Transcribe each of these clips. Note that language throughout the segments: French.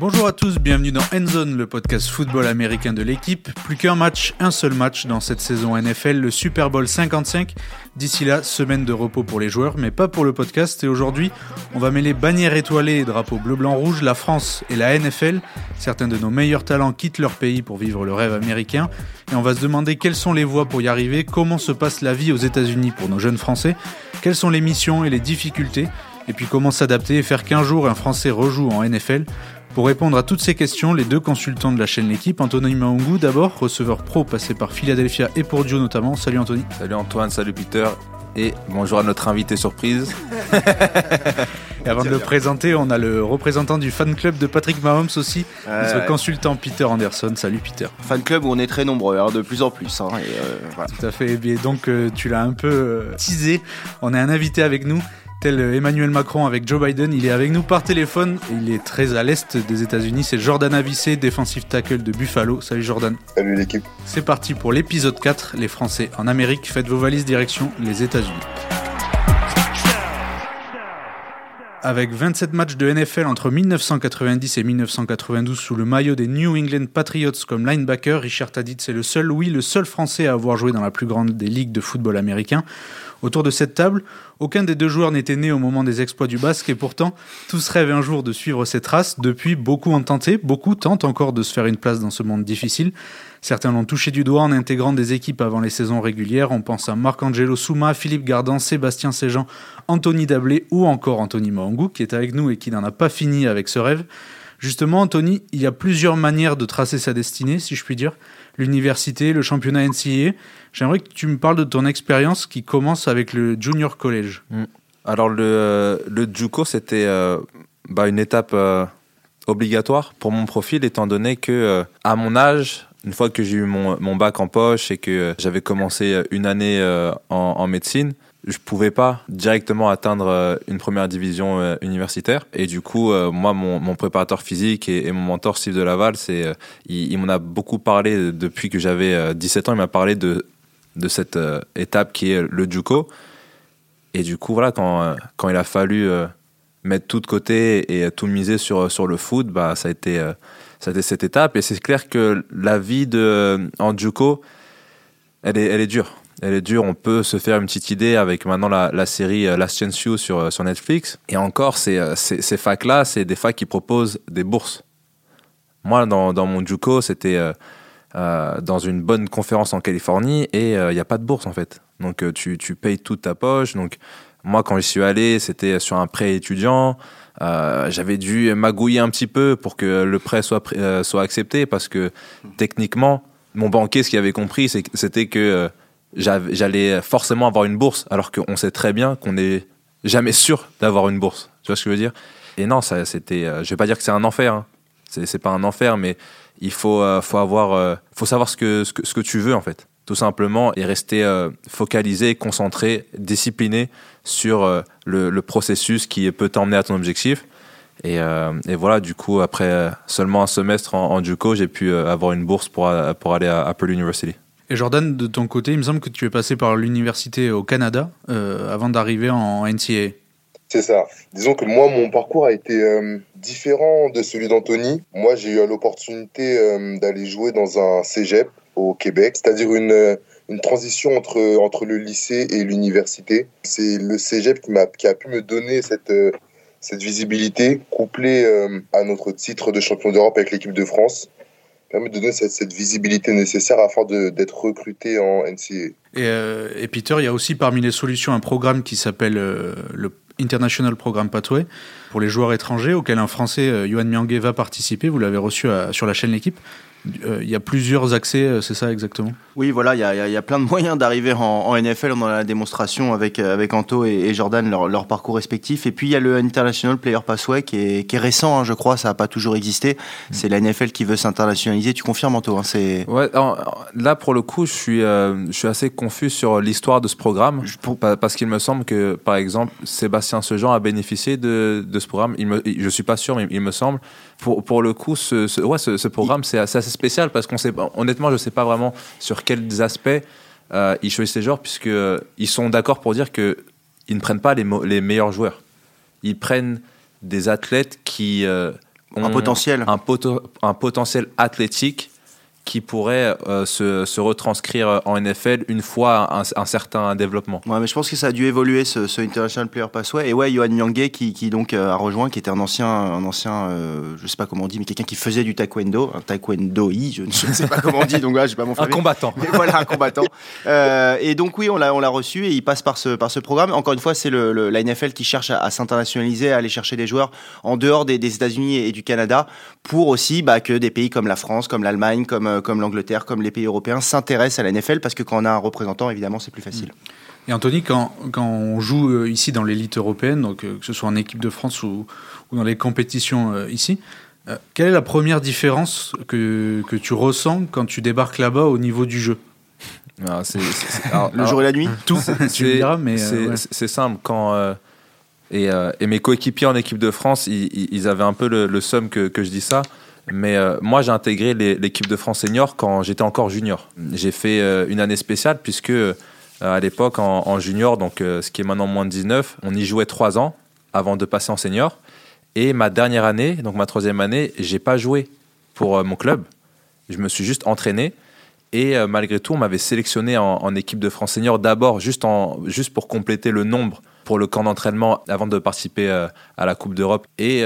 Bonjour à tous, bienvenue dans Endzone, le podcast football américain de l'équipe. Plus qu'un match, un seul match dans cette saison NFL, le Super Bowl 55. D'ici là, semaine de repos pour les joueurs, mais pas pour le podcast. Et aujourd'hui, on va mêler bannières étoilées et drapeaux bleu-blanc-rouge, la France et la NFL. Certains de nos meilleurs talents quittent leur pays pour vivre le rêve américain. Et on va se demander quelles sont les voies pour y arriver, comment se passe la vie aux États-Unis pour nos jeunes Français, quelles sont les missions et les difficultés, et puis comment s'adapter et faire qu'un jour un Français rejoue en NFL. Pour répondre à toutes ces questions, les deux consultants de la chaîne L'équipe, Anthony Maungu d'abord, receveur pro passé par Philadelphia et pour Dio notamment. Salut Anthony. Salut Antoine, salut Peter. Et bonjour à notre invité surprise. et avant de le présenter, on a le représentant du fan club de Patrick Mahomes aussi, notre consultant Peter Anderson. Salut Peter. Fan club où on est très nombreux, hein, de plus en plus. Hein, et euh, voilà. Tout à fait. Et donc euh, tu l'as un peu euh, teasé. On a un invité avec nous tel Emmanuel Macron avec Joe Biden, il est avec nous par téléphone. Il est très à l'est des États-Unis. C'est Jordan Avissé, défensif tackle de Buffalo. Salut Jordan. Salut l'équipe. C'est parti pour l'épisode 4, les Français en Amérique. Faites vos valises direction les États-Unis. Avec 27 matchs de NFL entre 1990 et 1992 sous le maillot des New England Patriots comme linebacker, Richard Taditz est le seul, oui, le seul Français à avoir joué dans la plus grande des ligues de football américain. Autour de cette table, aucun des deux joueurs n'était né au moment des exploits du basque et pourtant, tous rêvent un jour de suivre ces traces. Depuis, beaucoup ont tenté, beaucoup tentent encore de se faire une place dans ce monde difficile. Certains l'ont touché du doigt en intégrant des équipes avant les saisons régulières. On pense à Marc-Angelo Souma, Philippe Gardan, Sébastien Séjean, Anthony Dablé ou encore Anthony Mahongou qui est avec nous et qui n'en a pas fini avec ce rêve. Justement, Anthony, il y a plusieurs manières de tracer sa destinée, si je puis dire. L'université, le championnat NCAA. J'aimerais que tu me parles de ton expérience qui commence avec le Junior College. Mm. Alors, le, le JUCO, c'était euh, bah, une étape euh, obligatoire pour mon profil, étant donné que, euh, à mon âge, une fois que j'ai eu mon, mon, bac en poche et que j'avais commencé une année en médecine, je pouvais pas directement atteindre euh, une première division euh, universitaire. Et du coup, euh, moi, mon, préparateur physique et, mon mentor Steve de Laval, c'est, il, m'en a beaucoup parlé depuis que j'avais 17 ans. Il m'a parlé de, de cette étape qui est le JUCO. Et du coup, voilà, quand, quand il a fallu mettre tout de côté et tout miser sur, sur le foot, bah, ça a été, ça a été cette étape. Et c'est clair que la vie de, en JUCO, elle est, elle est dure elle est dure. On peut se faire une petite idée avec maintenant la, série euh, Last Chance You sur, euh, sur Netflix. Et encore, ces, euh, ces, facs-là, c'est des facs qui proposent des bourses. Moi, dans, dans mon JUCO, c'était dans une bonne conférence en Californie et il n'y a pas de bourse en fait. Donc tu, tu, payes toute ta poche. Donc moi, quand j'y suis allé, c'était sur un prêt étudiant. J'avais dû magouiller un petit peu pour que le prêt soit, soit accepté parce que techniquement, mon banquier, ce qu'il avait compris, c'était que j'allais forcément avoir une bourse, alors qu'on sait très bien qu'on n'est jamais sûr d'avoir une bourse. Tu vois ce que je veux dire? Et non, ça, c'était. Euh, je vais pas dire que c'est un enfer. Hein. C'est pas un enfer, mais il faut, euh, faut avoir, euh, faut savoir ce que, ce que, tu veux en fait, tout simplement, et rester focalisé, concentré, discipliné sur le, processus qui peut t'emmener à ton objectif. Et, voilà, du coup, après seulement un semestre en, en j'ai pu avoir une bourse pour, pour aller à Apple University. Et Jordan, de ton côté, il me semble que tu es passé par l'université au Canada euh, avant d'arriver en NCA. C'est ça. Disons que moi, mon parcours a été euh, différent de celui d'Anthony. Moi, j'ai eu l'opportunité euh, d'aller jouer dans un cégep au Québec, c'est-à-dire une, une transition entre, entre le lycée et l'université. C'est le cégep qui, a, qui a pu me donner cette, cette visibilité couplée à notre titre de champion d'Europe avec l'équipe de France permet de donner cette, visibilité nécessaire afin d'être recruté en NCA. Et, et, Peter, il y a aussi parmi les solutions un programme qui s'appelle euh, le International Program Pathway pour les joueurs étrangers auquel un Français, euh, Yohan Miangue, va participer. Vous l'avez reçu sur la chaîne L'équipe. Euh, il y a plusieurs accès, euh, c'est ça exactement? Oui, voilà, il y, y, a plein de moyens d'arriver en, NFL. On a la démonstration avec, euh, avec Anto et, Jordan, leur, leur, parcours respectif. Et puis il y a le International Player Passway qui est, qui est récent, hein, je crois, ça n'a pas toujours existé. Mm. C'est la NFL qui veut s'internationaliser. Tu confirmes, Anto hein, Là, pour le coup, je suis, je suis assez confus sur l'histoire de ce programme. Parce qu'il me semble que, par exemple, Sébastien Sejean a bénéficié de, de ce programme. Il me, je ne suis pas sûr, mais il me semble pour, pour le coup, ce, ouais, ce, programme, c'est assez, spécial parce qu'on sait, honnêtement, je ne sais pas vraiment sur quels aspects euh, ils choisissent les joueurs, puisqu'ils euh, ils sont d'accord pour dire qu'ils ne prennent pas les, les meilleurs joueurs. ils prennent des athlètes qui euh, ont Un potentiel. un, poto- un potentiel athlétique qui pourrait euh, se, se retranscrire en NFL une fois un, un certain développement. Ouais, mais je pense que ça a dû évoluer ce, ce International Player Passway. Et ouais, Johan Nyangé qui, qui donc euh, a rejoint, qui était un ancien, un ancien, euh, je sais pas comment on dit, mais quelqu'un qui faisait du taekwondo, un taekwondo-i, je ne sais pas comment on dit, donc là, j'ai pas mon Un combattant. Mais voilà, un combattant. Euh, et donc oui, on l'a, on l'a reçu et il passe par ce, par ce programme. Encore une fois, c'est le, le- la NFL qui cherche à, à s'internationaliser, à aller chercher des joueurs en dehors des, des États-Unis et du Canada, pour aussi bah, que des pays comme la France, comme l'Allemagne, comme, comme l'Angleterre, comme les pays européens s'intéressent à la NFL parce que quand on a un représentant, évidemment, c'est plus facile. Et Anthony, quand, quand on joue euh, ici dans l'élite européenne, donc euh, que ce soit en équipe de France ou, ou dans les compétitions euh, ici, euh, quelle est la première différence que, que tu ressens quand tu débarques là-bas au niveau du jeu? Ah, alors- Le alors- jour et la nuit? Tout, tu me C'est- diras, mais euh, c'est ouais. simple quand euh, et, euh, et mes coéquipiers en équipe de France, ils, avaient un peu le, le seum que, que je dis ça. Mais euh, moi, j'ai intégré l'équipe de France senior quand j'étais encore junior. J'ai fait euh, une année spéciale puisque euh, à l'époque en, junior, donc ce qui est maintenant moins de 19, on y jouait trois ans avant de passer en senior. Et ma dernière année, donc ma troisième année, j'ai pas joué pour mon club. Je me suis juste entraîné. Et malgré tout, on m'avait sélectionné en, équipe de France senior d'abord, juste, juste pour compléter le nombre pour le camp d'entraînement avant de participer à la Coupe d'Europe. Et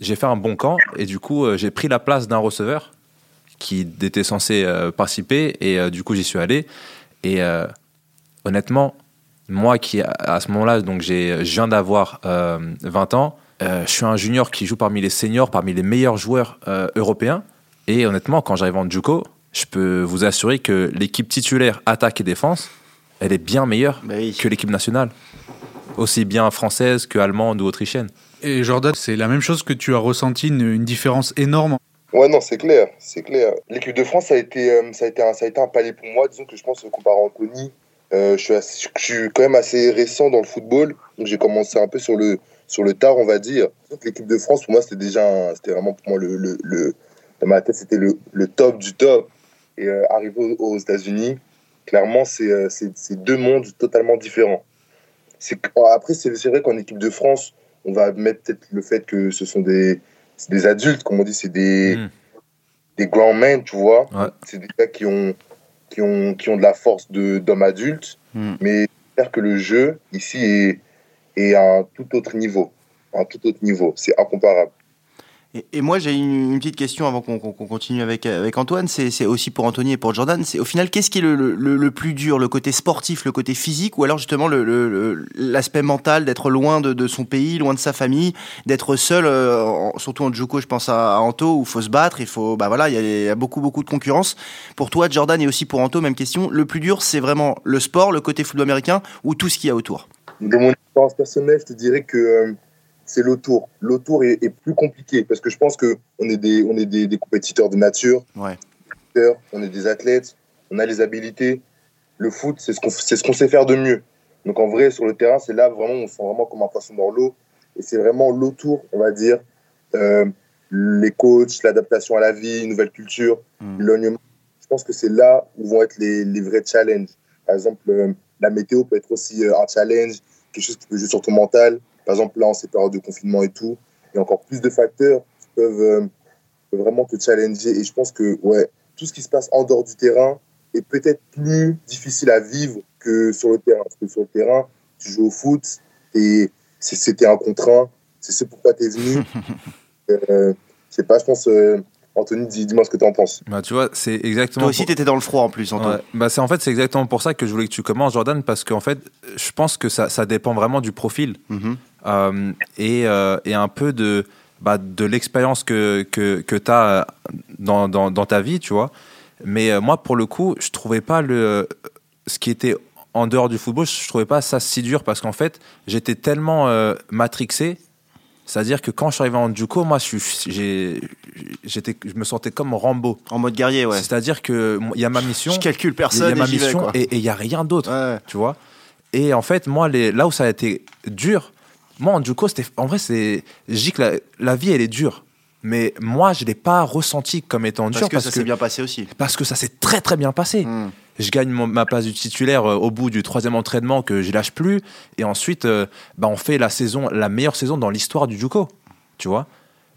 j'ai fait un bon camp. Et du coup, euh, j'ai pris la place d'un receveur qui était censé euh, participer. Et euh, du coup, j'y suis allé. Et honnêtement, moi qui, à- ce moment-là, donc j'ai, je viens d'avoir euh, 20 ans, je suis un junior qui joue parmi les seniors, parmi les meilleurs joueurs européens. Et honnêtement, quand j'arrive en Juco, je peux vous assurer que l'équipe titulaire attaque et défense, elle est bien meilleure Bah oui. que l'équipe nationale. Aussi bien française que allemande ou autrichienne. Et Jordan, c'est la même chose que tu as ressenti une, différence énorme. Ouais, non, c'est clair, c'est clair. L'équipe de France, ça a, été, euh, ça, a été un, ça a été un palier pour moi. Disons que je pense, comparé à Anthony, euh, je, suis assez- quand même assez récent dans le football. Donc j'ai commencé un peu sur le, sur le tard, on va dire. L'équipe de France, pour moi, c'était déjà, c'était vraiment pour moi le, le, le- dans ma tête, c'était le, le top du top. Et euh, arrivé aux, aux États-Unis, clairement, c'est euh, c'est- deux mondes totalement différents. Après, c'est vrai qu'en équipe de France, on va mettre peut-être le fait que ce sont des, adultes, comme on dit, c'est des, Mm. des grown men, tu vois. Ouais. C'est des gars qui ont, qui ont, qui ont de la force de- d'hommes adultes. Mm. Mais j'espère que le jeu, ici, est, est à un tout autre niveau. À un tout autre niveau. C'est incomparable. Et, moi, j'ai une, petite question avant qu'on continue avec, Antoine. C'est aussi pour Anthony et pour Jordan. Au final, qu'est-ce qui est le, plus dur Le côté sportif, le côté physique ou alors justement l'aspect mental d'être loin de, son pays, loin de sa famille, d'être seul, euh, surtout en Juco, je pense à, Anto, où il faut se battre, il faut, bah voilà, il y, a- beaucoup, beaucoup de concurrence. Pour toi, Jordan, et aussi pour Anto, même question. Le plus dur, c'est vraiment le sport, le côté football américain ou tout ce qu'il y a autour? De mon expérience personnelle, je te dirais que euh, c'est l'autour. L'autour est, est plus compliqué parce que je pense qu'on est, des, on est des, des compétiteurs de nature. Ouais. On est des athlètes, on a les habilités. Le foot, c'est ce qu'on c'est ce qu'on sait faire de mieux. Donc en vrai, sur le terrain, c'est là vraiment, on se sent vraiment comme un poisson dans l'eau. Et c'est vraiment l'autour, on va dire, euh, les coachs, l'adaptation à la vie, une nouvelle culture, Mm. l'éloignement. Je pense que c'est là où vont être les, les vrais challenges. Par exemple, euh, la météo peut être aussi euh, un challenge, quelque chose qui peut jouer sur ton mental. Par exemple, là, en ces périodes de confinement et tout, il y a encore plus de facteurs qui peuvent, euh, vraiment te challenger. Et je pense que ouais, tout ce qui se passe en dehors du terrain est peut-être plus difficile à vivre que sur le terrain. Parce que sur le terrain, tu joues au foot et c'était un contre un. C'est ce pourquoi tu es venu. euh, je sais pas, je pense, euh, Anthony, dis- dis-moi ce que tu en penses. Bah, tu vois, c'est exactement. Toi aussi, pour- tu étais dans le froid en plus. Ouais. Bah, c'est en fait c'est exactement pour ça que je voulais que tu commences Jordan parce qu'en fait je pense que ça, ça dépend vraiment du profil Mhm. euh, et, euh, et un peu de bah, de l'expérience que que, que tu as dans, dans, dans ta vie tu vois mais euh, moi pour le coup je trouvais pas le ce qui était en dehors du football je trouvais pas ça si dur parce qu'en fait j'étais tellement euh, matrixé c'est-à-dire que quand je suis arrivé en Juco, moi, je, j'ai, j'étais, je me sentais comme Rambo. En mode guerrier, ouais. C'est-à-dire que il y a ma mission, Je calcule il y a personne ma et j'y vais, mission et il y a rien d'autre, Ouais. tu vois. Et en fait, moi, les, là où ça a été dur, moi en Juco, c'était, en vrai, c'est, je dis que la, la vie elle est dure, mais moi, je l'ai pas ressenti comme étant dur Parce que parce ça s'est bien passé aussi. parce que ça s'est très très bien passé. Mm. je gagne mon- ma place du titulaire euh, au bout du troisième entraînement que je lâche plus. Et ensuite, euh, bah, on fait la saison, la meilleure saison dans l'histoire du JUCO. Tu vois?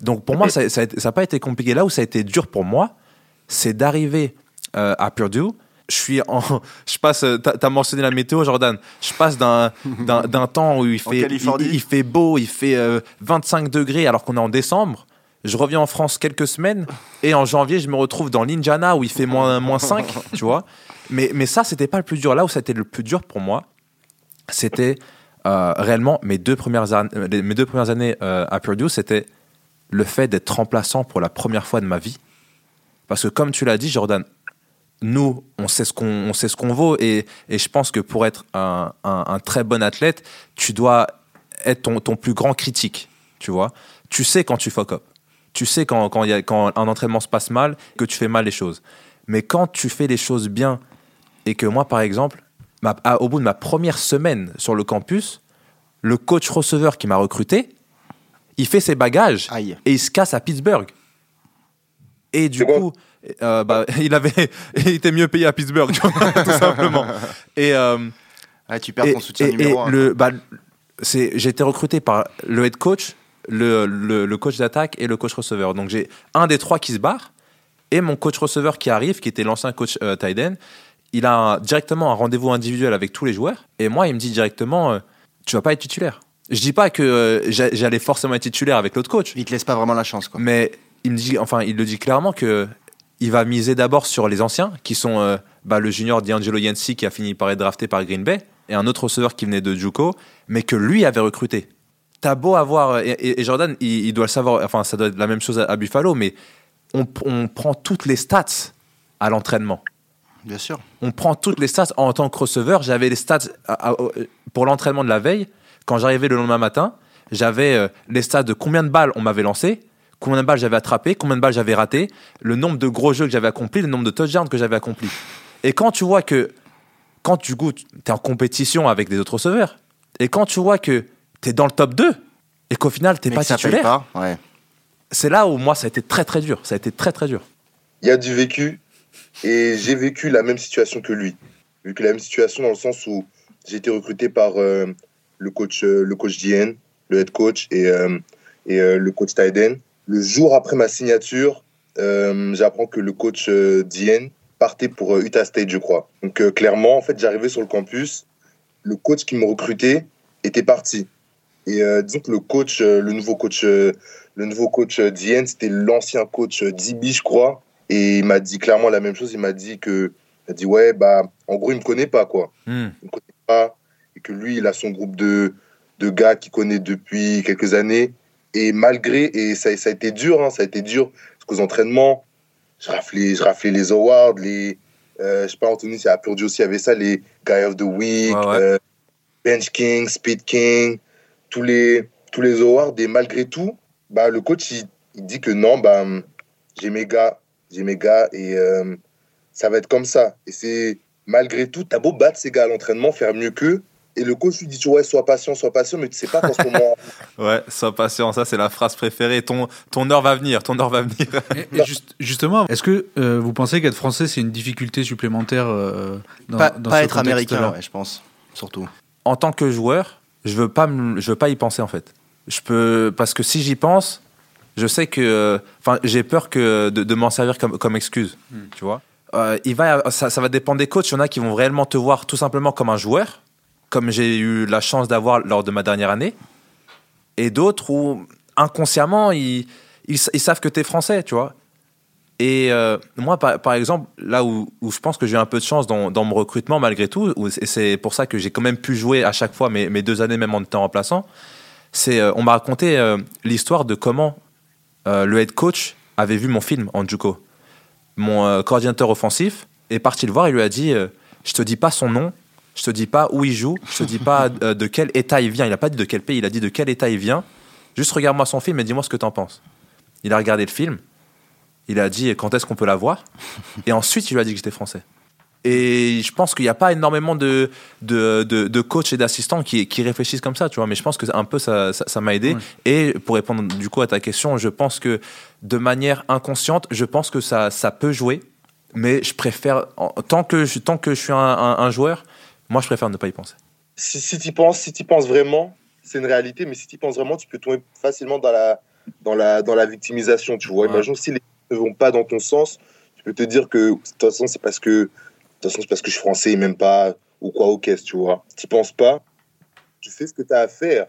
Donc pour moi, ça n'a pas été compliqué. Là où ça a été dur pour moi, c'est d'arriver euh, à Purdue. Je suis en, je passe. euh, T'as mentionné la météo, Jordan. Je passe d'un temps où il fait il, fait beau, il fait euh, 25 degrés alors qu'on est en décembre. Je reviens en France quelques semaines et en janvier, je me retrouve dans l'Indiana où il fait moins, moins 5, tu vois. Mais, mais ça, c'était pas le plus dur. Là où été le plus dur pour moi, c'était euh, réellement mes deux premières, an- euh, mes deux premières années euh, à Purdue, c'était le fait d'être remplaçant pour la première fois de ma vie. Parce que comme tu l'as dit, Jordan, nous, on sait ce qu'on on sait ce qu'on vaut et, et je pense que pour être un, un- un très bon athlète, tu dois être ton, ton plus grand critique, tu vois. Tu sais quand tu fuck up. Tu sais quand, quand, y a, quand un entraînement se passe mal, que tu fais mal les choses. Mais quand tu fais les choses bien et que moi, par exemple, ma- à- au bout de ma première semaine sur le campus, le coach receveur qui m'a recruté, il fait ses bagages Aïe. et il se casse à Pittsburgh. Et du coup, euh, bah, il, avait, il était mieux payé à Pittsburgh, tout simplement. Et, euh, Ah, tu perds et, ton soutien et- numéro et 1. le, bah, c'est, j'ai été recruté par le head coach, le, le, le coach d'attaque et le coach receveur. Donc j'ai un des trois qui se barre et mon coach receveur qui arrive, qui était l'ancien coach euh, end, il a un- directement un rendez-vous individuel avec tous les joueurs. Et moi, il me dit directement, euh, tu vas pas être titulaire. Je dis pas que j'a- j'allais forcément être titulaire avec l'autre coach, Il te laisse pas vraiment la chance, quoi. mais il me dit, enfin, il le dit clairement que il va miser d'abord sur les anciens, qui sont euh, bah, le junior D'Angelo Yancy qui a fini par être drafté par Green Bay, et un autre receveur qui venait de JUCO, mais que lui avait recruté. T'as beau avoir, et, et- et Jordan, il, il doit le savoir, enfin, ça doit être la même chose à, à Buffalo, mais on, on prend toutes les stats à l'entraînement Bien sûr. on prend toutes les stats en tant que receveur. J'avais les stats à- à- pour l'entraînement de la veille. Quand j'arrivais le lendemain matin, j'avais euh, les stats de combien de balles on m'avait lancé, combien de balles j'avais attrapé, combien de balles j'avais raté, le nombre de gros jeux que j'avais accompli, le nombre de touchdowns que j'avais accompli. Et quand tu vois que, quand tu goûtes, tu es en compétition avec des autres receveurs, et quand tu vois que tu es dans le top 2, et qu'au final, tu Mais pas que titulaire, pas. Ouais. c'est là où moi, ça a été très très dur. Ça a été très très dur. il y a du vécu et j'ai vécu la même situation que lui. J'ai vécu la même situation dans le sens où j'ai été recruté par euh, le coach euh, le coach DN, le head coach et, euh, et euh, le coach Tyden. Le jour après ma signature, euh, j'apprends que le coach euh, DN partait pour euh, Utah State, je crois. Donc euh, clairement, en fait, j'arrivais sur le campus, le coach qui me recrutait était parti. Et disons que le coach, le nouveau coach, le nouveau coach DN, c'était l'ancien coach DB, je crois. Et il m'a dit clairement la même chose. Il m'a dit que, il a dit ouais, bah, en gros, il me connaît pas, quoi. Hmm. Il me connaît pas. Et que lui, il a son groupe de, de gars qu'il connaît depuis quelques années. Et malgré, et ça, ça a été dur, hein, ça a été dur, parce qu'aux entraînements, je raflais, je raflais les awards, les, euh, je sais pas, Anthony, c'est à Purdue aussi, il y avait ça, les Guy of the Week, ouais. euh, Bench King, Speed King, tous les, tous les awards. Et malgré tout, bah, le coach, il, il dit que non, bah, j'ai mes gars, j'ai mes gars, et euh, ça va être comme ça. Et c'est, malgré tout, t'as beau battre ces gars à l'entraînement, faire mieux qu'eux, et le coach lui dit, ouais, sois patient, sois patient, mais tu sais pas qu'en ce moment, Ouais, sois patient, ça c'est la phrase préférée. Ton, ton heure va venir, ton heure va venir. Et, et juste- justement, est-ce que euh, vous pensez qu'être français, c'est une difficulté supplémentaire euh, dans, Pas, dans pas ce être américain, ouais, je pense. Surtout. en tant que joueur, je veux pas, me- je veux pas y penser en fait. Je peux parce que si j'y pense, je sais que, euh, enfin, j'ai peur que de, de m'en servir comme, comme excuse, tu vois. Euh, il va, ça, ça va dépendre des coachs. Il y en a qui vont réellement te voir tout simplement comme un joueur, comme j'ai eu la chance d'avoir lors de ma dernière année, et d'autres où inconsciemment ils, ils, savent que tu es français, tu vois. Et euh, moi, par, exemple, là où, où je pense que j'ai eu un peu de chance dans, dans mon recrutement, malgré tout, et c'est pour ça que j'ai quand même pu jouer à chaque fois mes, mes deux années, même en étant remplaçant, c'est euh, on m'a raconté euh, l'histoire de comment euh, le head coach avait vu mon film en Juco. Mon coordinateur offensif est parti le voir et lui a dit Je te dis pas son nom, je te dis pas où il joue, je te dis pas euh, de quel état il vient. Il a pas dit de quel pays, il a dit de quel état il vient. Juste regarde-moi son film et dis-moi ce que t'en penses. Il a regardé le film, il a dit quand est-ce qu'on peut la voir, et ensuite il lui a dit que j'étais français. Et je pense qu'il n'y a pas énormément de, de, de, de coachs et d'assistants qui, qui réfléchissent comme ça, tu vois. Mais je pense que un peu ça ça- m'a aidé. Ouais. Et pour répondre du coup à ta question, je pense que de manière inconsciente, je pense que ça, ça peut jouer. Mais je préfère, tant que je, tant que je suis un, un- un joueur, moi je préfère ne pas y penser. si, si tu penses, si tu penses vraiment, c'est une réalité, mais si tu penses vraiment, tu peux tomber facilement dans la, dans la, dans la victimisation, tu vois. Ouais. Imagine si les choses ne vont pas dans ton sens, tu peux te dire que de toute façon, c'est parce que, de toute façon, c'est parce que je suis français et même pas, ou quoi, ou qu'est-ce, tu vois. Tu penses pas, tu fais ce que tu as à faire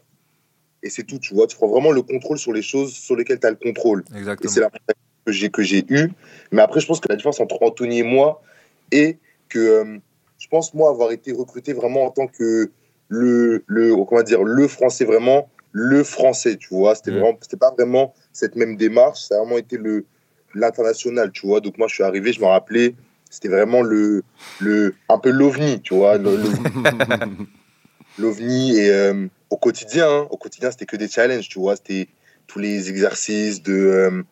et c'est tout, tu vois. Tu prends vraiment le contrôle sur les choses sur lesquelles tu as le contrôle. Et Exactement. c'est la que j'ai que j'ai eu. Mais après, je pense que la différence entre Anthony et moi est que euh, je pense moi avoir été recruté vraiment en tant que le le comment dire le français vraiment le français, tu vois. C'était Mm. vraiment c'était pas vraiment cette même démarche, ça a vraiment été le l'international, tu vois. Donc moi je suis arrivé, je me rappelais, c'était vraiment le le un peu l'ovni, tu vois, l'ovni et euh, au quotidien, hein, au quotidien c'était que des challenges, tu vois, c'était tous les exercices de euh,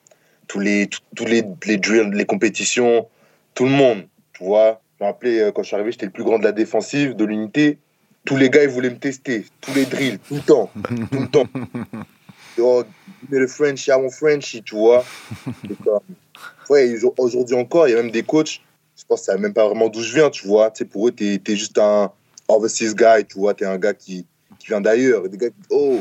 tous les tous les les drills, les compétitions, tout le monde, tu vois. Je me rappelais euh, quand je suis arrivé, j'étais le plus grand de la défensive, de l'unité. Tous les gars ils voulaient me tester, tous les drills, tout le temps, tout le temps. Oh, mais le French, I want Frenchy, tu vois. Ouais, aujourd'hui encore, il y a même des coachs, je pense que ça même pas vraiment d'où je viens, tu vois. Tu sais, pour eux, t'es es juste un overseas guy, tu vois. T'es un gars qui, qui vient d'ailleurs. Des gars qui disent, oh,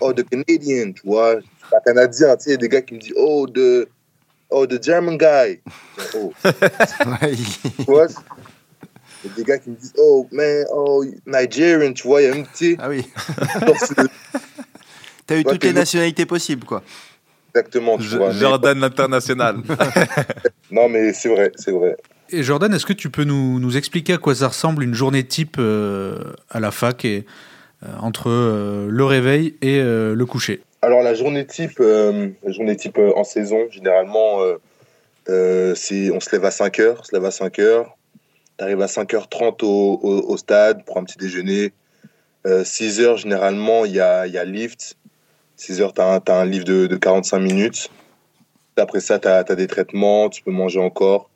oh, the Canadian, tu vois. Je suis pas canadien, tu sais. Des gars qui me disent, oh, the, oh, the German guy. Oh, tu vois. Il y a des gars qui me disent, oh, man, oh, Nigerian, tu vois. Il y a tu sais, ah oui. T'as eu toutes t'es les nationalités possibles, quoi. exactement, tu vois. Mais- Jordan l'international. non, mais c'est vrai, c'est vrai. Et Jordan, est-ce que tu peux nous, nous expliquer à quoi ça ressemble une journée type euh, à la fac et, euh, entre euh, le réveil et euh, le coucher? Alors la journée type, euh, la journée type euh, en saison, généralement, euh, on se lève à 5 heures, on se lève à 5 heures, t'arrives à 5h30 au, stade pour un petit déjeuner. Euh, 6 heures, généralement, il y a, y lift. 6 heures, t'as un, t'as un lift de, de 45 minutes. Après ça, t'as as des traitements, tu peux manger encore.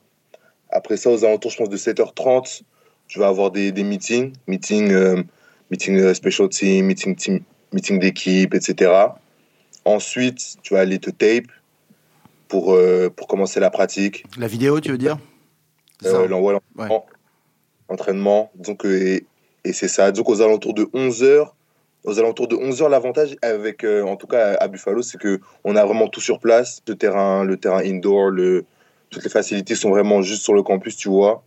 Après ça, aux alentours, je pense, de 7h30, tu vas avoir des, des meetings, meeting, meeting special team, team, meeting d'équipe, etc. Ensuite, tu vas aller te tape pour, euh, pour commencer la pratique. La vidéo, tu veux dire? Ça Euh, l'envoi, l'entraînement. Entraînement. Donc, euh, et, et c'est ça. Donc, aux alentours de 11h, aux alentours de 11h, l'avantage avec, euh, en tout cas à Buffalo, c'est que on a vraiment tout sur place. Le terrain, le terrain indoor, le, toutes les facilités sont vraiment juste sur le campus, tu vois.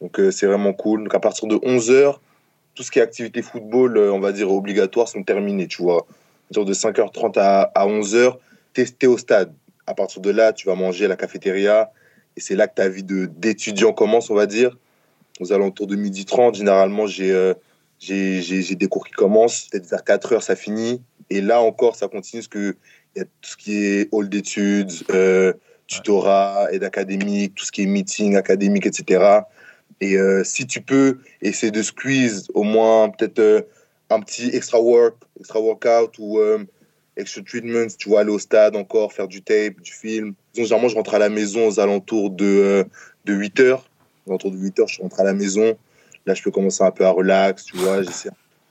Donc, c'est vraiment cool. Donc, à partir de 11h, tout ce qui est activité football, on va dire obligatoire, sont terminées, tu vois. Partir de 5h30 à, à 11h, t'es au stade. À partir de là, tu vas manger à la cafétéria. Et c'est là que ta vie d'étudiant commence, on va dire. Aux alentours de 12h30, généralement, j'ai euh, des cours qui commencent. Peut-être vers 4h, ça finit. Et là encore, ça continue parce qu'il y a tout ce qui est hall d'études, euh, tutorat, aide académique, tout ce qui est meeting académique, etc. Et euh, si tu peux essayer de squeeze au moins peut-être euh, un petit extra work, extra workout ou euh, extra treatment, tu vois, aller au stade encore, faire du tape, du film. Disons, généralement, je rentre à la maison aux alentours de, euh, de 8 heures. Aux alentours de 8 heures, je rentre à la maison. Là, je peux commencer un peu à relax, tu vois.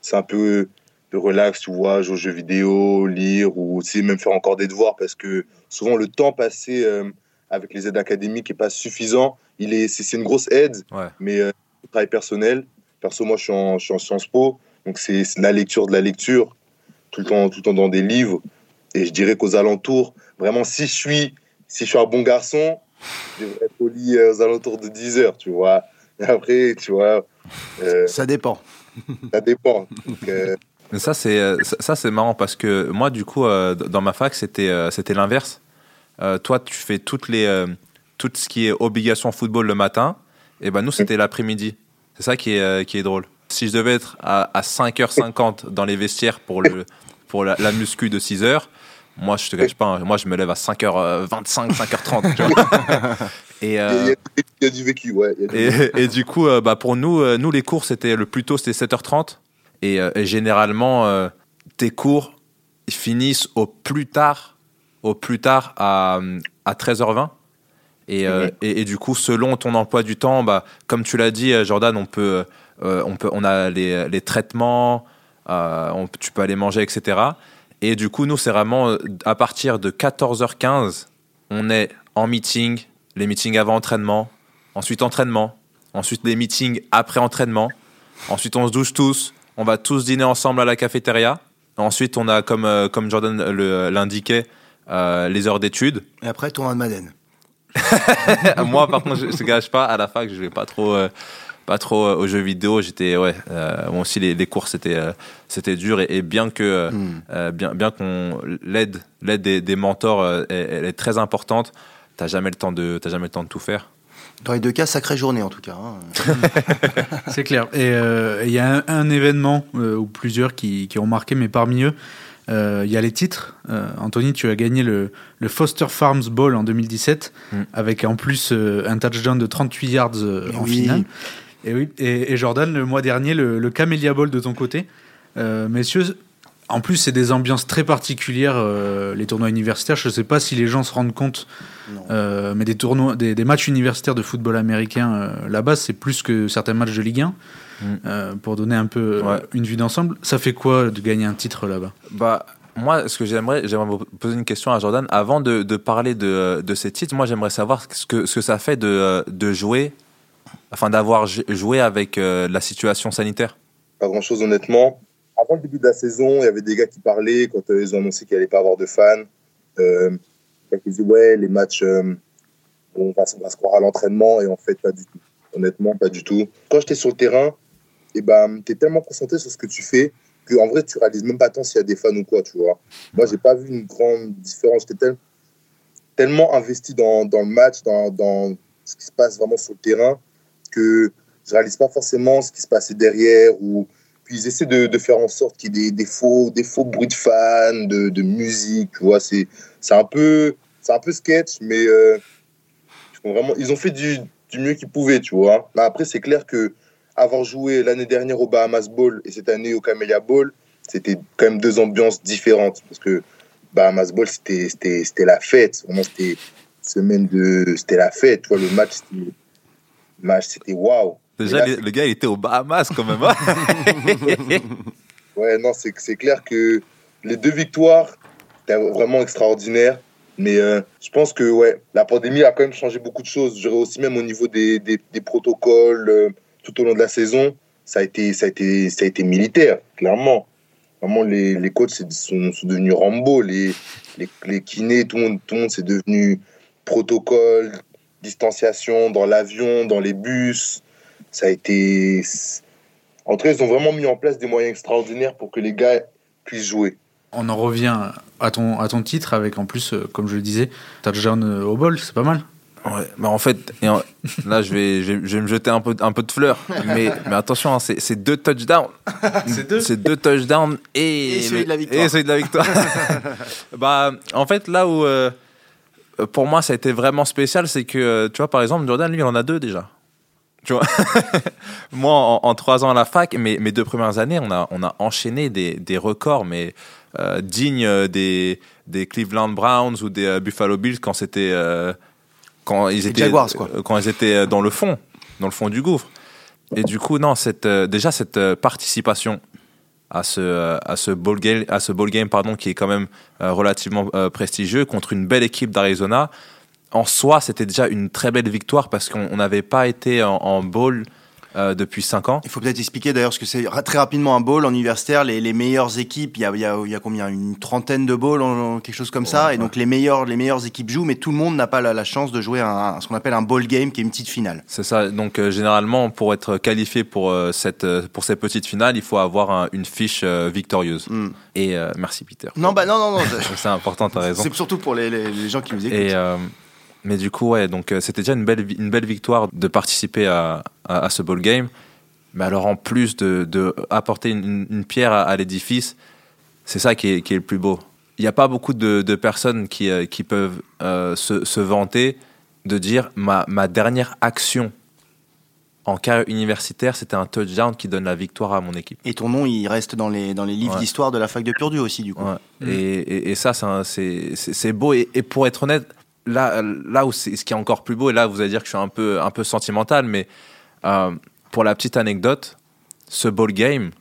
C'est un peu de relax, tu vois, jouer aux jeux vidéo, lire ou tu sais, même faire encore des devoirs parce que souvent, le temps passé euh, avec les aides académiques n'est pas suffisant. Il est, c'est c'est une grosse aide, Ouais. mais euh, travail personnel. Perso, moi, je suis en, je suis en Sciences Po, donc c'est la lecture, de la lecture, tout le temps, tout le temps dans des livres. Et je dirais qu'aux alentours, vraiment, si je suis, si je suis un bon garçon, je devrais être au lit euh, aux alentours de 10 heures, tu vois. Et après, tu vois, euh, Ça dépend. ça dépend. Donc, euh, Mais ça, c'est ça, c'est marrant parce que moi, du coup, euh, dans ma fac, c'était euh, c'était l'inverse. Euh, toi, tu fais toutes les, euh, tout ce qui est obligation football le matin. Et ben nous, c'était l'après-midi. C'est ça qui est, euh, qui est drôle. Si je devais être à, à 5h50 dans les vestiaires pour, le, pour la, la muscu de 6h, moi, je te cache pas, hein, moi, je me lève à 5h25, 5h30. tu vois. Et, il y a- euh, il y, a- il y a du vécu, ouais. vécu. et, et du coup, euh, bah, pour nous, euh, nous, les cours, c'était le plus tôt, c'était 7h30. Et, euh, et généralement, euh, tes cours finissent au plus tard, au plus tard à, à 13h20. Et, euh, Mhm. et, et du coup, selon ton emploi du temps, bah, comme tu l'as dit, Jordan, on peut, euh, on peut, on a les, les traitements, euh, on- tu peux aller manger, etc. Et du coup, nous, c'est vraiment euh, à partir de 14h15, on est en meeting, les meetings avant entraînement, ensuite entraînement, ensuite des meetings après entraînement, ensuite on se douche tous, on va tous dîner ensemble à la cafétéria, ensuite on a, comme, euh, comme Jordan l'indiquait, euh, les heures d'études. Et après, tournoi de Madden. Moi, par contre, je ne gâche pas, à la fac, je jouais pas trop, euh, pas trop euh, aux jeux vidéo. J'étais, ouais, euh, moi aussi, les, les cours, c'était, euh, c'était dur. Et, et bien que, euh, Hmm. bien, bien qu'on l'aide, l'aide des, des mentors, euh, elle, elle est très importante. T'as jamais le temps de, t'as jamais le temps de tout faire. Dans les deux cas, sacrée journée en tout cas. hein. C'est clair. Et euh, il y a un, un événement euh, ou plusieurs qui, qui ont marqué, mais parmi eux, euh, il y a les titres. Euh, Anthony, tu as gagné le, le Foster Farms Bowl en 2017, Mm. avec en plus euh, un touchdown de 38 yards euh, en oui. finale. Et, oui, et, et Jordan, le mois dernier, le, le Camellia Bowl de ton côté. Euh, messieurs, en plus, c'est des ambiances très particulières, euh, les tournois universitaires. Je ne sais pas si les gens se rendent compte, euh, mais des, tournois, des, des matchs universitaires de football américain là-bas, c'est plus que certains matchs de Ligue 1. Mm. Pour donner un peu Ouais. une vue d'ensemble, ça fait quoi de gagner un titre là-bas? Bah, moi, ce que j'aimerais, j'aimerais vous poser une question à Jordan. Avant de, de parler de, de ces titres, moi, j'aimerais savoir ce que, ce que ça fait de, de jouer, enfin, d'avoir joué avec euh, la situation sanitaire. Pas grand chose, honnêtement. Avant le début de la saison, il y avait des gars qui parlaient quand euh, ils ont annoncé qu'il n'y allait pas avoir de fans. Euh, ils disaient, ouais, les matchs, euh, on, va, se croire à l'entraînement, et en fait, pas du tout. Honnêtement, pas du tout. Quand j'étais sur le terrain, et ben, tu es tellement concentré sur ce que tu fais que en vrai, tu réalises même pas tant s'il y a des fans ou quoi, tu vois. Moi, j'ai pas vu une grande différence. J'étais tel- tellement investi dans, le match, dans ce qui se passe vraiment sur le terrain, que je réalise pas forcément ce qui se passait derrière ou puis ils essaient de, faire en sorte qu'il y ait des, faux des faux bruits de fans de, musique tu vois c'est c'est un peu c'est un peu sketch mais euh, vraiment ils ont fait du, du mieux qu'ils pouvaient tu vois. Après c'est clair que avoir joué l'année dernière au Bahamas Bowl et cette année au Camellia Bowl c'était quand même deux ambiances différentes parce que Bahamas Bowl c'était c'était la fête. Vraiment c'était semaine de c'était la fête tu vois le match match c'était waouh Déjà, là, le, gars, il était aux Bahamas quand même. hein. Ouais, non, c'est clair que les deux victoires, c'était vraiment extraordinaire. Mais euh, je pense que ouais, la pandémie a quand même changé beaucoup de choses. Je dirais aussi même au niveau des, des, des protocoles euh, tout au long de la saison, ça a été, ça a été, ça a été militaire, clairement. Vraiment, les, les coachs sont, sont devenus Rambo, les, les, les kinés, tout le monde, tout le monde c'est devenu protocole, distanciation dans l'avion, dans les bus. Ça a été. En tout cas, ils ont vraiment mis en place des moyens extraordinaires pour que les gars puissent jouer. On en revient à ton, à ton titre avec en plus, euh, comme je le disais, touchdown euh, au bol, c'est pas mal. Ouais, mais en fait, et en- là, je vais, je, vais- je vais me jeter un peu, un peu de fleurs. Mais, mais attention, hein, c'est c'est deux touchdowns. C'est deux. C'est deux touchdowns et, Et celui de la victoire. Et celui de la victoire. bah, en fait, là où, euh, pour moi, ça a été vraiment spécial, c'est que, euh, tu vois, par exemple, Jordan, lui, il en a deux déjà. Tu vois? Moi, en, en trois ans à la fac, mes, mes deux premières années, on a, on a enchaîné des, des records, mais euh, dignes euh, des, des Cleveland Browns ou des euh, Buffalo Bills quand c'était. euh, quand ils étaient, Jaguars, quoi. quand ils étaient dans le fond, dans le fond du gouffre. Et du coup, non, cette, déjà cette participation à ce, à ce ball game, à ce ball game pardon, qui est quand même euh, relativement euh, prestigieux contre une belle équipe d'Arizona. En soi, c'était déjà une très belle victoire parce qu'on on n'avait pas été en, en bowl euh, depuis 5 ans. Il faut peut-être expliquer d'ailleurs ce que c'est très rapidement un bowl en universitaire. Les, les meilleures équipes, il y a, y, a, il y a combien? Une trentaine de bowls, quelque chose comme ça. Ouais, Et donc les meilleures, les meilleures équipes jouent, mais tout le monde n'a pas la, la chance de jouer un, ce qu'on appelle un bowl game, qui est une petite finale. C'est ça. Donc, euh, généralement, pour être qualifié pour, euh, cette, euh, pour ces petites finales, il faut avoir un- une fiche euh, victorieuse. Hmm. Et euh, merci, Peter. Non, bah non, non, non. c'est- important, t'as raison. C'est surtout pour les, les- les gens qui nous écoutent. Et, euh, mais du coup, ouais, donc euh, c'était déjà une belle, une belle victoire de participer à, à, à ce ball game. Mais alors, en plus de, de apporter une, une pierre à, à l'édifice, c'est ça qui est, qui est le plus beau. Il n'y a pas beaucoup de, de personnes qui, euh, qui peuvent euh, se, se vanter de dire ma, ma dernière action en carrière universitaire, c'était un touchdown qui donne la victoire à mon équipe. Et ton nom, il reste dans les, dans les livres Ouais. d'histoire de la fac de Purdue aussi, du coup. Ouais. Mm. Et, et- et ça, c'est beau. Et, et pour être honnête, là, là où c'est ce qui est encore plus beau, et là, vous allez dire que je suis un peu, un peu sentimental, mais euh, pour la petite anecdote, ce ball game,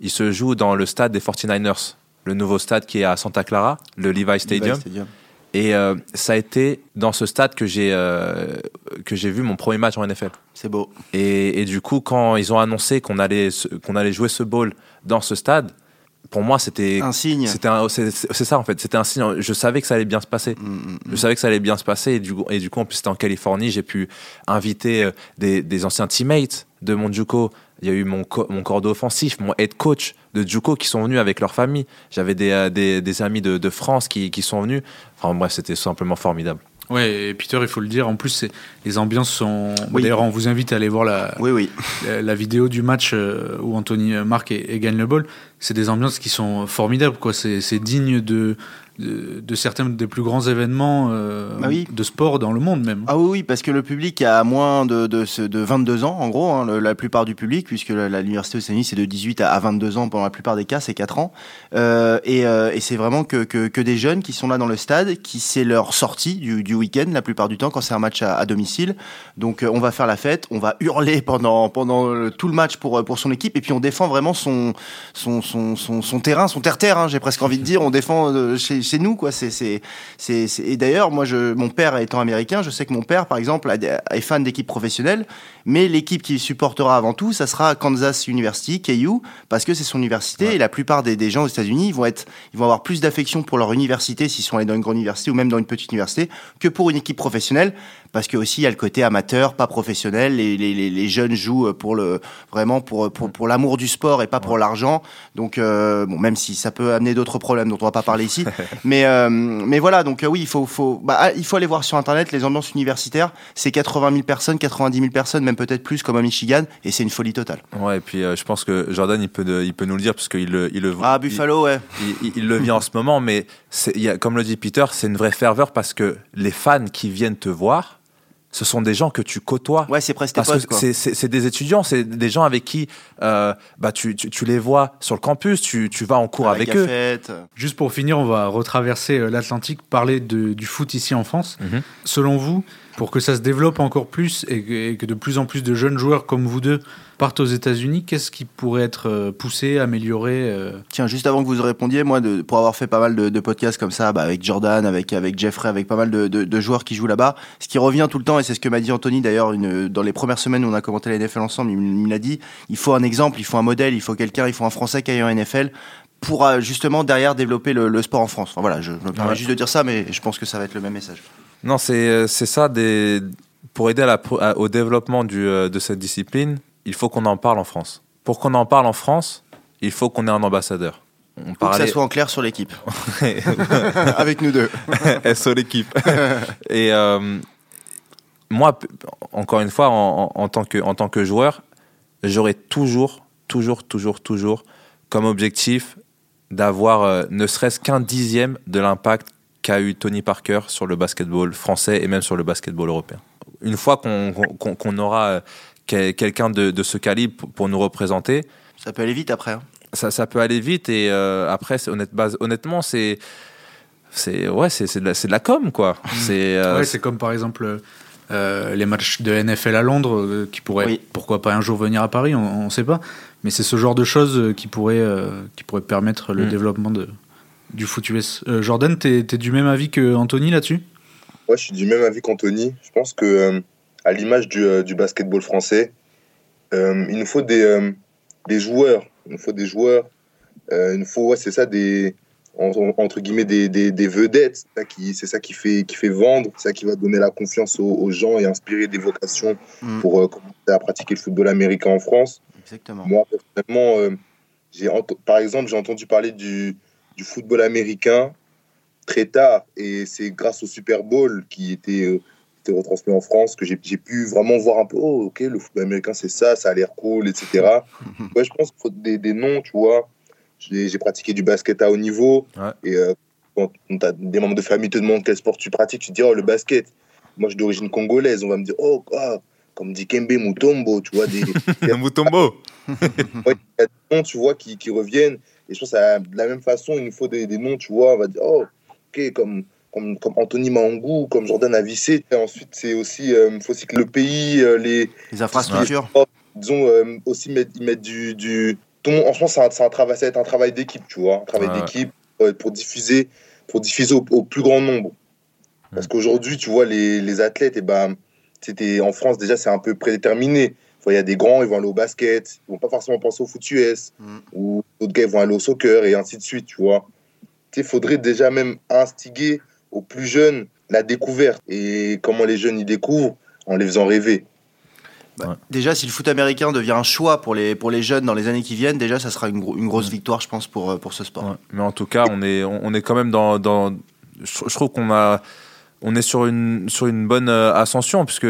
il se joue dans le stade des 49ers, le nouveau stade qui est à Santa Clara, le Levi Stadium. Stadium. Et euh, ça a été dans ce stade que j'ai euh, que j'ai vu mon premier match en NFL. C'est beau. Et, et du coup, quand ils ont annoncé qu'on allait qu'on allait jouer ce bowl dans ce stade, pour moi, c'était Un signe. c'était c'est ça en fait. C'était un signe. Je savais que ça allait bien se passer. Mm, mm, Je savais que ça allait bien se passer et du coup, et du coup en plus c'était en Californie, j'ai pu inviter euh, des, des anciens teammates de mon Juco. Il y a eu mon, co- mon cordeau offensif, mon head coach de Juco qui sont venus avec leur famille. J'avais des, euh, des, des amis de, de France qui, qui sont venus. Enfin bref, c'était simplement formidable. Ouais, et Peter, il faut le dire, en plus, les ambiances sont. Oui. D'ailleurs, on vous invite à aller voir la, Oui, oui. la, la vidéo du match euh, où Anthony marque et, et gagne le ball. C'est des ambiances qui sont formidables, quoi. C'est digne de, de, de certains des plus grands événements euh, Bah oui. de sport dans le monde, même. Ah oui, oui, parce que le public a moins de, de, de 22 ans, en gros, hein, le- la plupart du public, puisque l'université États-Unis, c'est de 18 à, à 22 ans, pendant la plupart des cas, c'est 4 ans. Euh, et euh, et c'est vraiment que, que, que des jeunes qui sont là dans le stade, qui c'est leur sortie du, du week-end, la plupart du temps, quand c'est un match à, à domicile. Donc on va faire la fête, on va hurler pendant, pendant tout le match pour, pour son équipe, et puis on défend vraiment son, son, son, son, son terrain, son terre-terre, hein, j'ai presque envie de dire, on défend chez, chez nous, quoi. C'est, c'est, c'est, c'est- Et d'ailleurs, moi, je, mon père étant américain, je sais que mon père, par exemple, a est fan d'équipes professionnelles, mais l'équipe qu'il supportera avant tout, ça sera Kansas University, KU, parce que c'est son université, et la plupart des, des gens aux États-Unis ils vont, être, ils vont avoir plus d'affection pour leur université s'ils sont allés dans une grande université ou même dans une petite université que pour une équipe professionnelle, parce que aussi il y a le côté amateur, pas professionnel, les, les, les, les jeunes jouent pour le, vraiment pour, pour, pour l'amour du sport et pas pour l'argent, donc euh, bon, même si ça peut amener d'autres problèmes dont on va pas parler ici, mais, euh, mais voilà, donc euh, oui, il faut, faut, bah, ah, il faut aller voir sur internet les ambiances universitaires, c'est 80 000 personnes, 90 000 personnes, même peut-être plus comme à Michigan, et c'est une folie totale. Ouais, et puis je pense que Jordan, il peut, il peut nous le dire parce qu'il le, il le Ah, il- Buffalo, ouais. il, le vit en ce moment, mais y a, comme le dit Peter, c'est une vraie ferveur parce que les fans qui viennent te voir, ce sont des gens que tu côtoies. Ouais, c'est presque Parce potes, que c'est- des étudiants, c'est des gens avec qui euh, bah, tu, tu, tu les vois sur le campus, tu, tu vas en cours avec eux. Juste pour finir, on va retraverser euh, l'Atlantique, parler de- du foot ici en France. Mhm. Selon vous, pour que ça se développe encore plus et que, et que de plus en plus de jeunes joueurs comme vous deux partent aux États-Unis, qu'est-ce qui pourrait être euh, poussé, amélioré euh, Tiens, juste avant que vous répondiez, moi, de, pour avoir fait pas mal de, de podcasts comme ça, bah, avec Jordan, avec, avec Jeffrey, avec pas mal de, de- de joueurs qui jouent là-bas, ce qui revient tout le temps, et c'est ce que m'a dit Anthony d'ailleurs dans les premières semaines où on a commenté la NFL ensemble, il, me l'a dit, il faut un exemple, il faut un modèle, il faut quelqu'un, il faut un Français qui aille en NFL pour euh, justement derrière développer le, le sport en France. Enfin, voilà, je me permets Ouais. juste de dire ça, mais je pense que ça va être le même message. Non, c'est euh, ça, des, pour aider à la pro- à- au développement du, euh, de cette discipline, il faut qu'on en parle en France. Pour qu'on en parle en France, il faut qu'on ait un ambassadeur. On que ça soit en clair sur l'équipe. avec nous deux. SO l'équipe. Et euh, moi, encore une fois, en, en- en tant, que, en tant que joueur, j'aurais toujours, toujours, toujours, toujours comme objectif d'avoir euh, ne serait-ce qu'un dixième de l'impact qu'a eu Tony Parker sur le basketball français et même sur le basketball européen. Une fois qu'on qu'on- qu'on aura euh, quel- quelqu'un de, de ce calibre pour- nous représenter, Ça peut aller vite après. hein. ça, ça peut aller vite et euh, après honnête, base- honnêtement c'est c'est ouais c'est c'est de, la- c'est de la com quoi c'est euh, Ouais, c'est comme par exemple euh, les matchs de NFL à Londres euh, qui pourraient, Oui. pourquoi pas un jour venir à Paris, on ne sait pas. Mais c'est ce genre de choses euh, qui pourraient, euh, qui pourraient permettre le Mm. développement de, du foot US. Euh, Jordan, t'es es du même avis que Anthony là-dessus? Moi, je suis du même avis qu'Anthony. Je pense que, euh, à l'image du, euh, du basketball français, euh, il nous faut des, euh, des joueurs. Il nous faut des joueurs. Euh, il nous faut, ouais, c'est ça, des entre guillemets des, des, des vedettes. C'est ça qui, c'est ça qui fait, qui fait vendre. C'est ça qui va donner la confiance aux, aux gens et inspirer des vocations Mm. pour euh, commencer à pratiquer le football américain en France. Exactement. Moi, personnellement, euh, j'ai par exemple, j'ai entendu parler du, du football américain très tard, et c'est grâce au Super Bowl qui était, euh, était retransmis en France que j'ai j'ai pu vraiment voir un peu, oh, ok, le football américain, c'est ça, ça a l'air cool, etc. ouais, je pense qu'il faut des, des noms, tu vois. J'ai pratiqué du basket à haut niveau, Ouais. et euh, quand des membres de famille te demandent quel sport tu pratiques, tu te dis, oh, le basket. Moi, je suis d'origine congolaise, on va me dire, oh, quoi, comme dit Kembe Mutombo, tu vois, des, Mutombo Ouais, il y a des noms, tu vois, qui, qui reviennent. Et je pense que de la même façon, il nous faut des, des noms, tu vois. On va dire, oh, ok, comme, comme, comme Anthony Mangou, comme Jordan Avicé. Et ensuite, c'est aussi, il faut aussi que le pays, euh, les, Les infrastructures. disons, euh, aussi mettre, y mettre du. du... Tout le monde- en France, c'est un, c'est un travail, ça va être un travail d'équipe, tu vois. Un travail Ouais. d'équipe euh, pour diffuser, pour diffuser au, au plus grand nombre. Parce qu'aujourd'hui, tu vois, les, les athlètes, et ben, c'était en France déjà, c'est un peu prédéterminé. Il y a des grands, ils vont aller au basket, ils vont pas forcément penser au foot US, Mm. ou d'autres gars, ils vont aller au soccer, et ainsi de suite, tu vois. Il faudrait déjà même instiguer aux plus jeunes la découverte. Et comment les jeunes y découvrent En les faisant rêver. Déjà, si le foot américain devient un choix pour les, pour les jeunes dans les années qui viennent, déjà, ça sera une, gro- une grosse victoire, je pense, pour, euh, pour ce sport. Ouais. Mais en tout cas, on est, on, est quand même dans. dans je, je trouve qu'on a, on est sur une, sur une bonne euh, ascension, puisque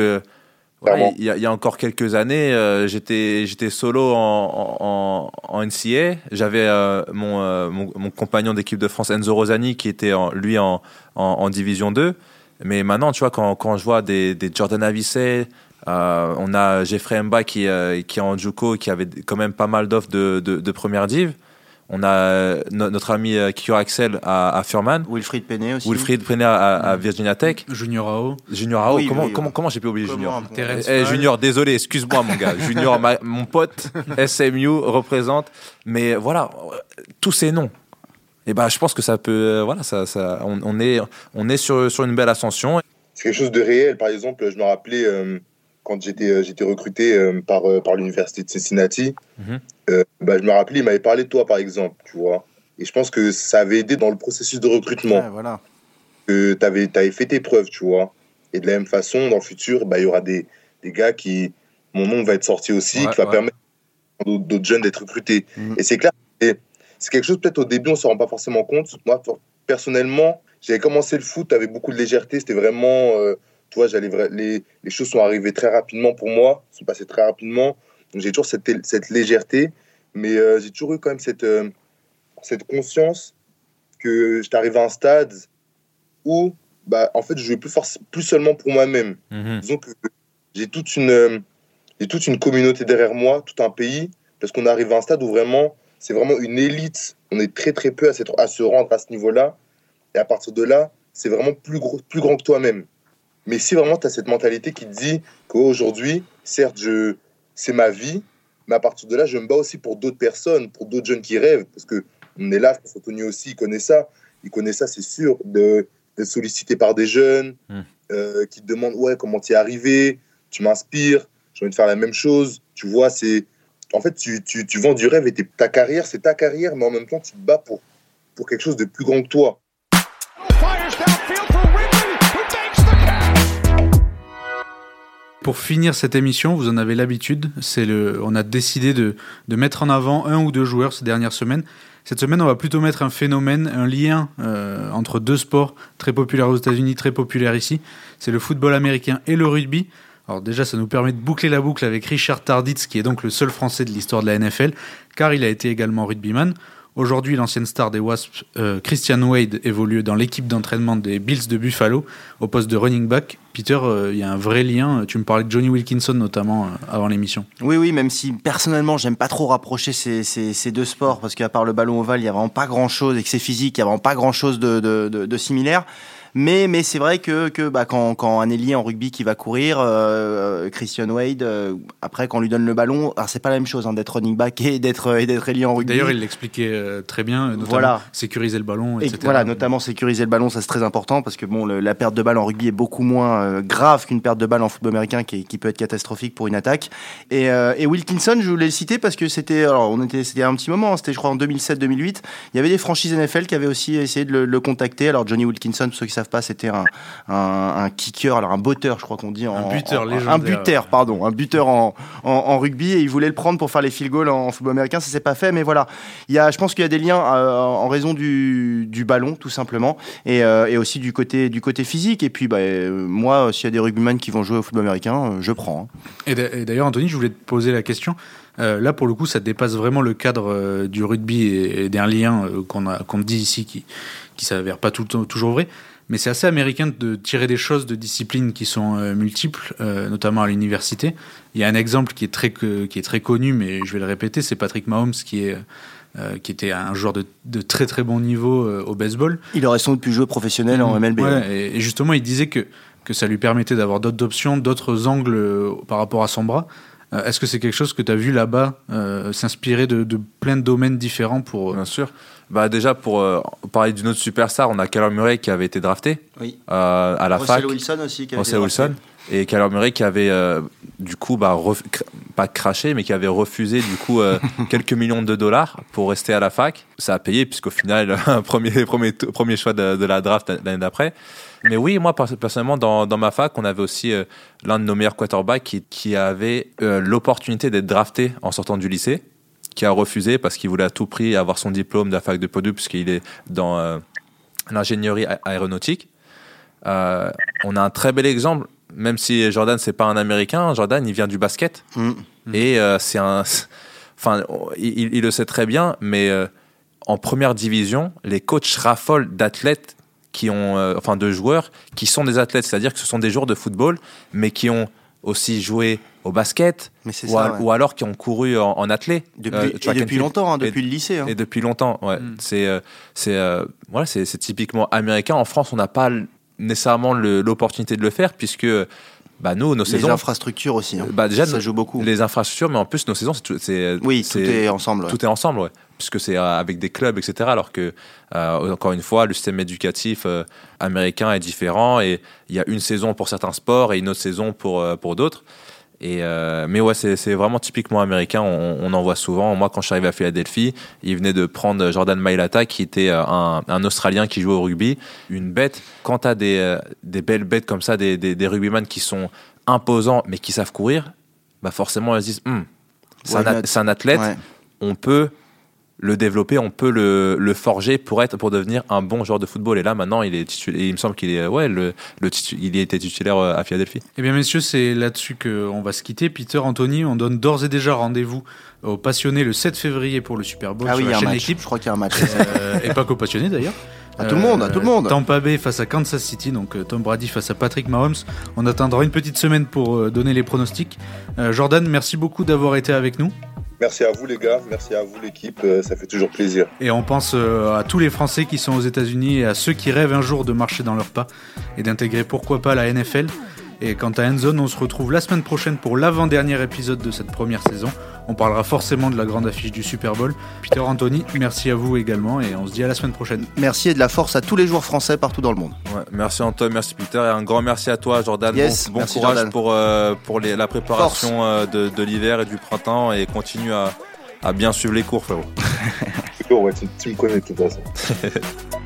il y, a- il y a encore quelques années, euh, j'étais, j'étais solo en, en, en NCA. J'avais euh, mon, euh, mon, mon compagnon d'équipe de France, Enzo Rosani, qui était en- lui en, en, en Division 2. Mais maintenant, tu vois, quand, quand je vois des, des Jordan Avicet, euh, on a Jeffrey Mba qui, euh, qui est en Juco, qui avait quand même pas mal d'offres de, de, de première div. On a euh, no- notre ami Kyo Axel à, à Furman. Wilfried Penet aussi. Wilfried Prenner à, à Virginia Tech. Junior AO. Junior Ao, Oui, comment, oui, comment, j'ai pu oublier Comment, Junior Eh. Junior, désolé, excuse-moi mon gars. Junior, ma- mon pote, SMU représente. Mais voilà, tous ces noms. Et ben, je pense que ça peut. euh, Voilà, ça, ça, on, on est, on est sur, sur une belle ascension. C'est quelque chose de réel. Par exemple, je me rappelais euh, quand j'étais euh, j'étais recruté euh, par, euh, par l'université de Cincinnati, Mhm. euh, bah, je me rappelais, il m'avait parlé de toi, par exemple, tu vois. Et je pense que ça avait aidé dans le processus de recrutement. Ouais, voilà. que tu avais, fait tes preuves, tu vois. Et de la même façon, dans le futur, bah, il y aura des, des gars qui. Mon nom va être sorti aussi, Ouais, qui va ouais. permettre à d'autres jeunes d'être recrutés. Mhm. Et c'est clair, et c'est quelque chose, peut-être au début, on ne se rend pas forcément compte. Moi, personnellement, j'avais commencé le foot avec beaucoup de légèreté. C'était vraiment. euh, tu vois, j'allais les, les choses sont arrivées très rapidement pour moi, sont passées très rapidement. Donc j'ai toujours cette, cette légèreté, mais euh, j'ai toujours eu quand même cette, euh, cette conscience que j'étais arrivé à un stade où, bah, en fait, je jouais plus, plus seulement pour moi-même. Mhm. Disons que j'ai toute une, euh, j'ai toute une communauté derrière moi, tout un pays, parce qu'on arrive à un stade où vraiment, c'est vraiment une élite. On est très très peu à, s'être- à se rendre à ce niveau-là. Et à partir de là, c'est vraiment plus, gros, plus grand que toi-même. Mais si vraiment tu as cette mentalité qui te dit qu'aujourd'hui, certes, je, c'est ma vie, mais à partir de là, je me bats aussi pour d'autres personnes, pour d'autres jeunes qui rêvent, parce que on est là, je pense que Tony aussi, il connaît ça. Il connaît ça, c'est sûr, de- d'être sollicité par des jeunes Mm. euh, qui te demandent ouais, comment tu es arrivé, tu m'inspires, j'ai envie de faire la même chose. Tu vois, c'est. En fait, tu, tu, tu vends du rêve et ta carrière, c'est ta carrière, mais en même temps, tu te bats pour, pour quelque chose de plus grand que toi. Pour finir cette émission, vous en avez l'habitude, c'est le, on a décidé de, de mettre en avant un ou deux joueurs ces dernières semaines. Cette semaine, on va plutôt mettre un phénomène, un lien euh, entre deux sports très populaires aux États-Unis, très populaires ici. C'est le football américain et le rugby. Alors déjà, ça nous permet de boucler la boucle avec Richard Tarditz, qui est donc le seul Français de l'histoire de la NFL, car il a été également rugbyman. Aujourd'hui, l'ancienne star des Wasps, euh, Christian Wade, évolue dans l'équipe d'entraînement des Bills de Buffalo au poste de running back. Peter, euh, il y a un vrai lien. Tu me parlais de Johnny Wilkinson notamment euh, avant l'émission. Oui, oui, même si personnellement, j'aime pas trop rapprocher ces, deux sports, parce qu'à part le ballon ovale, il y a vraiment pas grand chose, et que c'est physique, il y a vraiment pas grand chose de similaire. Mais, mais c'est vrai que, que bah, quand, quand un ailier en rugby qui va courir, euh, Christian Wade, euh, après, quand on lui donne le ballon, alors c'est pas la même chose hein, d'être running back et d'être et d'être ailier en rugby. D'ailleurs, il l'expliquait euh, très bien, notamment Voilà. sécuriser le ballon, Et etc. voilà, notamment sécuriser le ballon, ça c'est très important parce que bon, le- la perte de balle en rugby est beaucoup moins euh, grave qu'une perte de balle en football américain qui, qui peut être catastrophique pour une attaque. Et, euh, et Wilkinson, je voulais le citer parce que c'était, alors on était, c'était un petit moment, hein, c'était je crois en 2007-2008. Il y avait des franchises NFL qui avaient aussi essayé de le, le contacter. Alors Johnny Wilkinson, pour ceux qui savent pas, c'était un, un, un kicker, alors un botteur, je crois qu'on dit en Un buteur en- légendaire. un buteur, pardon, un buteur en, en, rugby et il voulait le prendre pour faire les field goals en, football américain. Ça s'est pas fait, mais voilà. Il y a, je pense qu'il y a des liens euh, en raison du, du ballon, tout simplement, et, euh, et aussi du côté, du côté physique. Et puis, bah, euh, moi, s'il y a des rugbymen qui vont jouer au football américain, je prends. hein. Et d'a- et d'ailleurs, Anthony, je voulais te poser la question. Euh, là, pour le coup, ça dépasse vraiment le cadre euh, du rugby et, et d'un lien euh, qu'on dit ici qui qui s'avère pas tout le temps toujours vrai. Mais c'est assez américain de tirer des choses de disciplines qui sont euh, multiples, euh, notamment à l'université. Il y a un exemple qui est très que- qui est très connu, mais je vais le répéter, c'est Patrick Mahomes qui est euh, qui était un joueur de, de très très bon niveau euh, au baseball. Il aurait sans doute pu jouer professionnel en MLB. Ouais, et, et justement, il disait que, que ça lui permettait d'avoir d'autres options, d'autres angles euh, par rapport à son bras. Euh, Est-ce que c'est quelque chose que tu as vu là-bas euh, s'inspirer de, de plein de domaines différents pour... euh, Bien sûr. Bah déjà pour euh, parler d'une autre superstar, on a Callum Murray qui avait été drafté Oui. euh, à la Russell fac. Wilson aussi. qui avait Russell été Wilson et Callum Murray qui avait euh, du coup bah, ref- pas craché mais qui avait refusé du coup euh, quelques millions de dollars pour rester à la fac. Ça a payé puisqu'au final un premier premier premier choix de, de la draft l'année d'après. Mais oui, moi pers- personnellement dans, dans ma fac, on avait aussi euh, l'un de nos meilleurs quarterbacks qui, qui avait euh, l'opportunité d'être drafté en sortant du lycée, qui a refusé parce qu'il voulait à tout prix avoir son diplôme de la fac de Purdue puisqu'il est dans euh, l'ingénierie aéronautique. On a un très bel exemple, même si Jordan c'est pas un Américain, Jordan il vient du basket Mm. et euh, c'est un, enfin il, il le sait très bien, mais en première division, les coachs raffolent d'athlètes qui ont, euh, enfin de joueurs qui sont des athlètes, c'est-à-dire que ce sont des joueurs de football, mais qui ont aussi joué au basket Mais ou, ça. a- ouais. ou alors qui ont couru en, en athlée. Depuis, euh, et track and depuis longtemps, hein, Et- depuis le lycée. hein. Et depuis longtemps, ouais. Mm. C'est, euh, c'est, euh, voilà, c'est, typiquement américain. En France, on n'a pas nécessairement l'opportunité de le faire puisque, bah, nous, nos Les saisons, infrastructures aussi. hein. bah, déjà, ça joue beaucoup. les infrastructures, mais en plus, nos saisons, c'est, Oui, tout est ensemble. ouais. tout est ensemble, ouais. Puisque c'est euh, avec des clubs, etc. Alors que, euh, encore une fois, le système éducatif euh, américain est différent et il y a une saison pour certains sports et une autre saison pour, euh, pour d'autres. Et euh, mais ouais, c'est vraiment typiquement américain. On, on en voit souvent. Moi, quand je suis arrivé à Philadelphie, il venait de prendre Jordan Mailata, qui était euh, un, un Australien qui jouait au rugby. Une bête. Quand tu as des, euh, des belles bêtes comme ça, des, des, des rugbyman qui sont imposants mais qui savent courir, bah forcément, ils se disent Hum, c'est un, athlète Ouais. on peut le développer, on peut le, le forger pour être pour devenir un bon joueur de football. Et là maintenant, il est titulaire. Il me semble qu'il est ouais le, le titu- il était titulaire euh, à Philadelphie. Eh bien, messieurs, c'est là-dessus qu'on va se quitter. Peter, Anthony, on donne d'ores et déjà rendez-vous aux passionnés le 7 février pour le Super Bowl Ah oui, sur il y la a un chaîne match. équipe. Je crois qu'il y a un match. Euh, et pas qu'aux passionnés d'ailleurs. À tout le monde, à tout le monde. Tampa Bay face à Kansas City, donc euh, Tom Brady face à Patrick Mahomes. On attendra une petite semaine pour euh, donner les pronostics. Euh, Jordan, merci beaucoup d'avoir été avec nous. Merci à vous les gars, merci à vous l'équipe, euh, ça fait toujours plaisir. Et on pense euh, à tous les Français qui sont aux États-Unis et à ceux qui rêvent un jour de marcher dans leurs pas et d'intégrer pourquoi pas la NFL. Et quant à Endzone, on se retrouve la semaine prochaine pour l'avant-dernier épisode de cette première saison. On parlera forcément de la grande affiche du Super Bowl. Peter Anthony, merci à vous également et on se dit à la semaine prochaine. Merci et de la force à tous les joueurs français partout dans le monde. Ouais, merci Antoine, merci Peter et un grand merci à toi Jordan. Yes, bon bon merci, courage Jordan. pour euh, pour les, la préparation euh, de, de l'hiver et du printemps et continue à, à bien suivre les cours frérot. Toujours, ouais, tu, tu me connais de toute façon.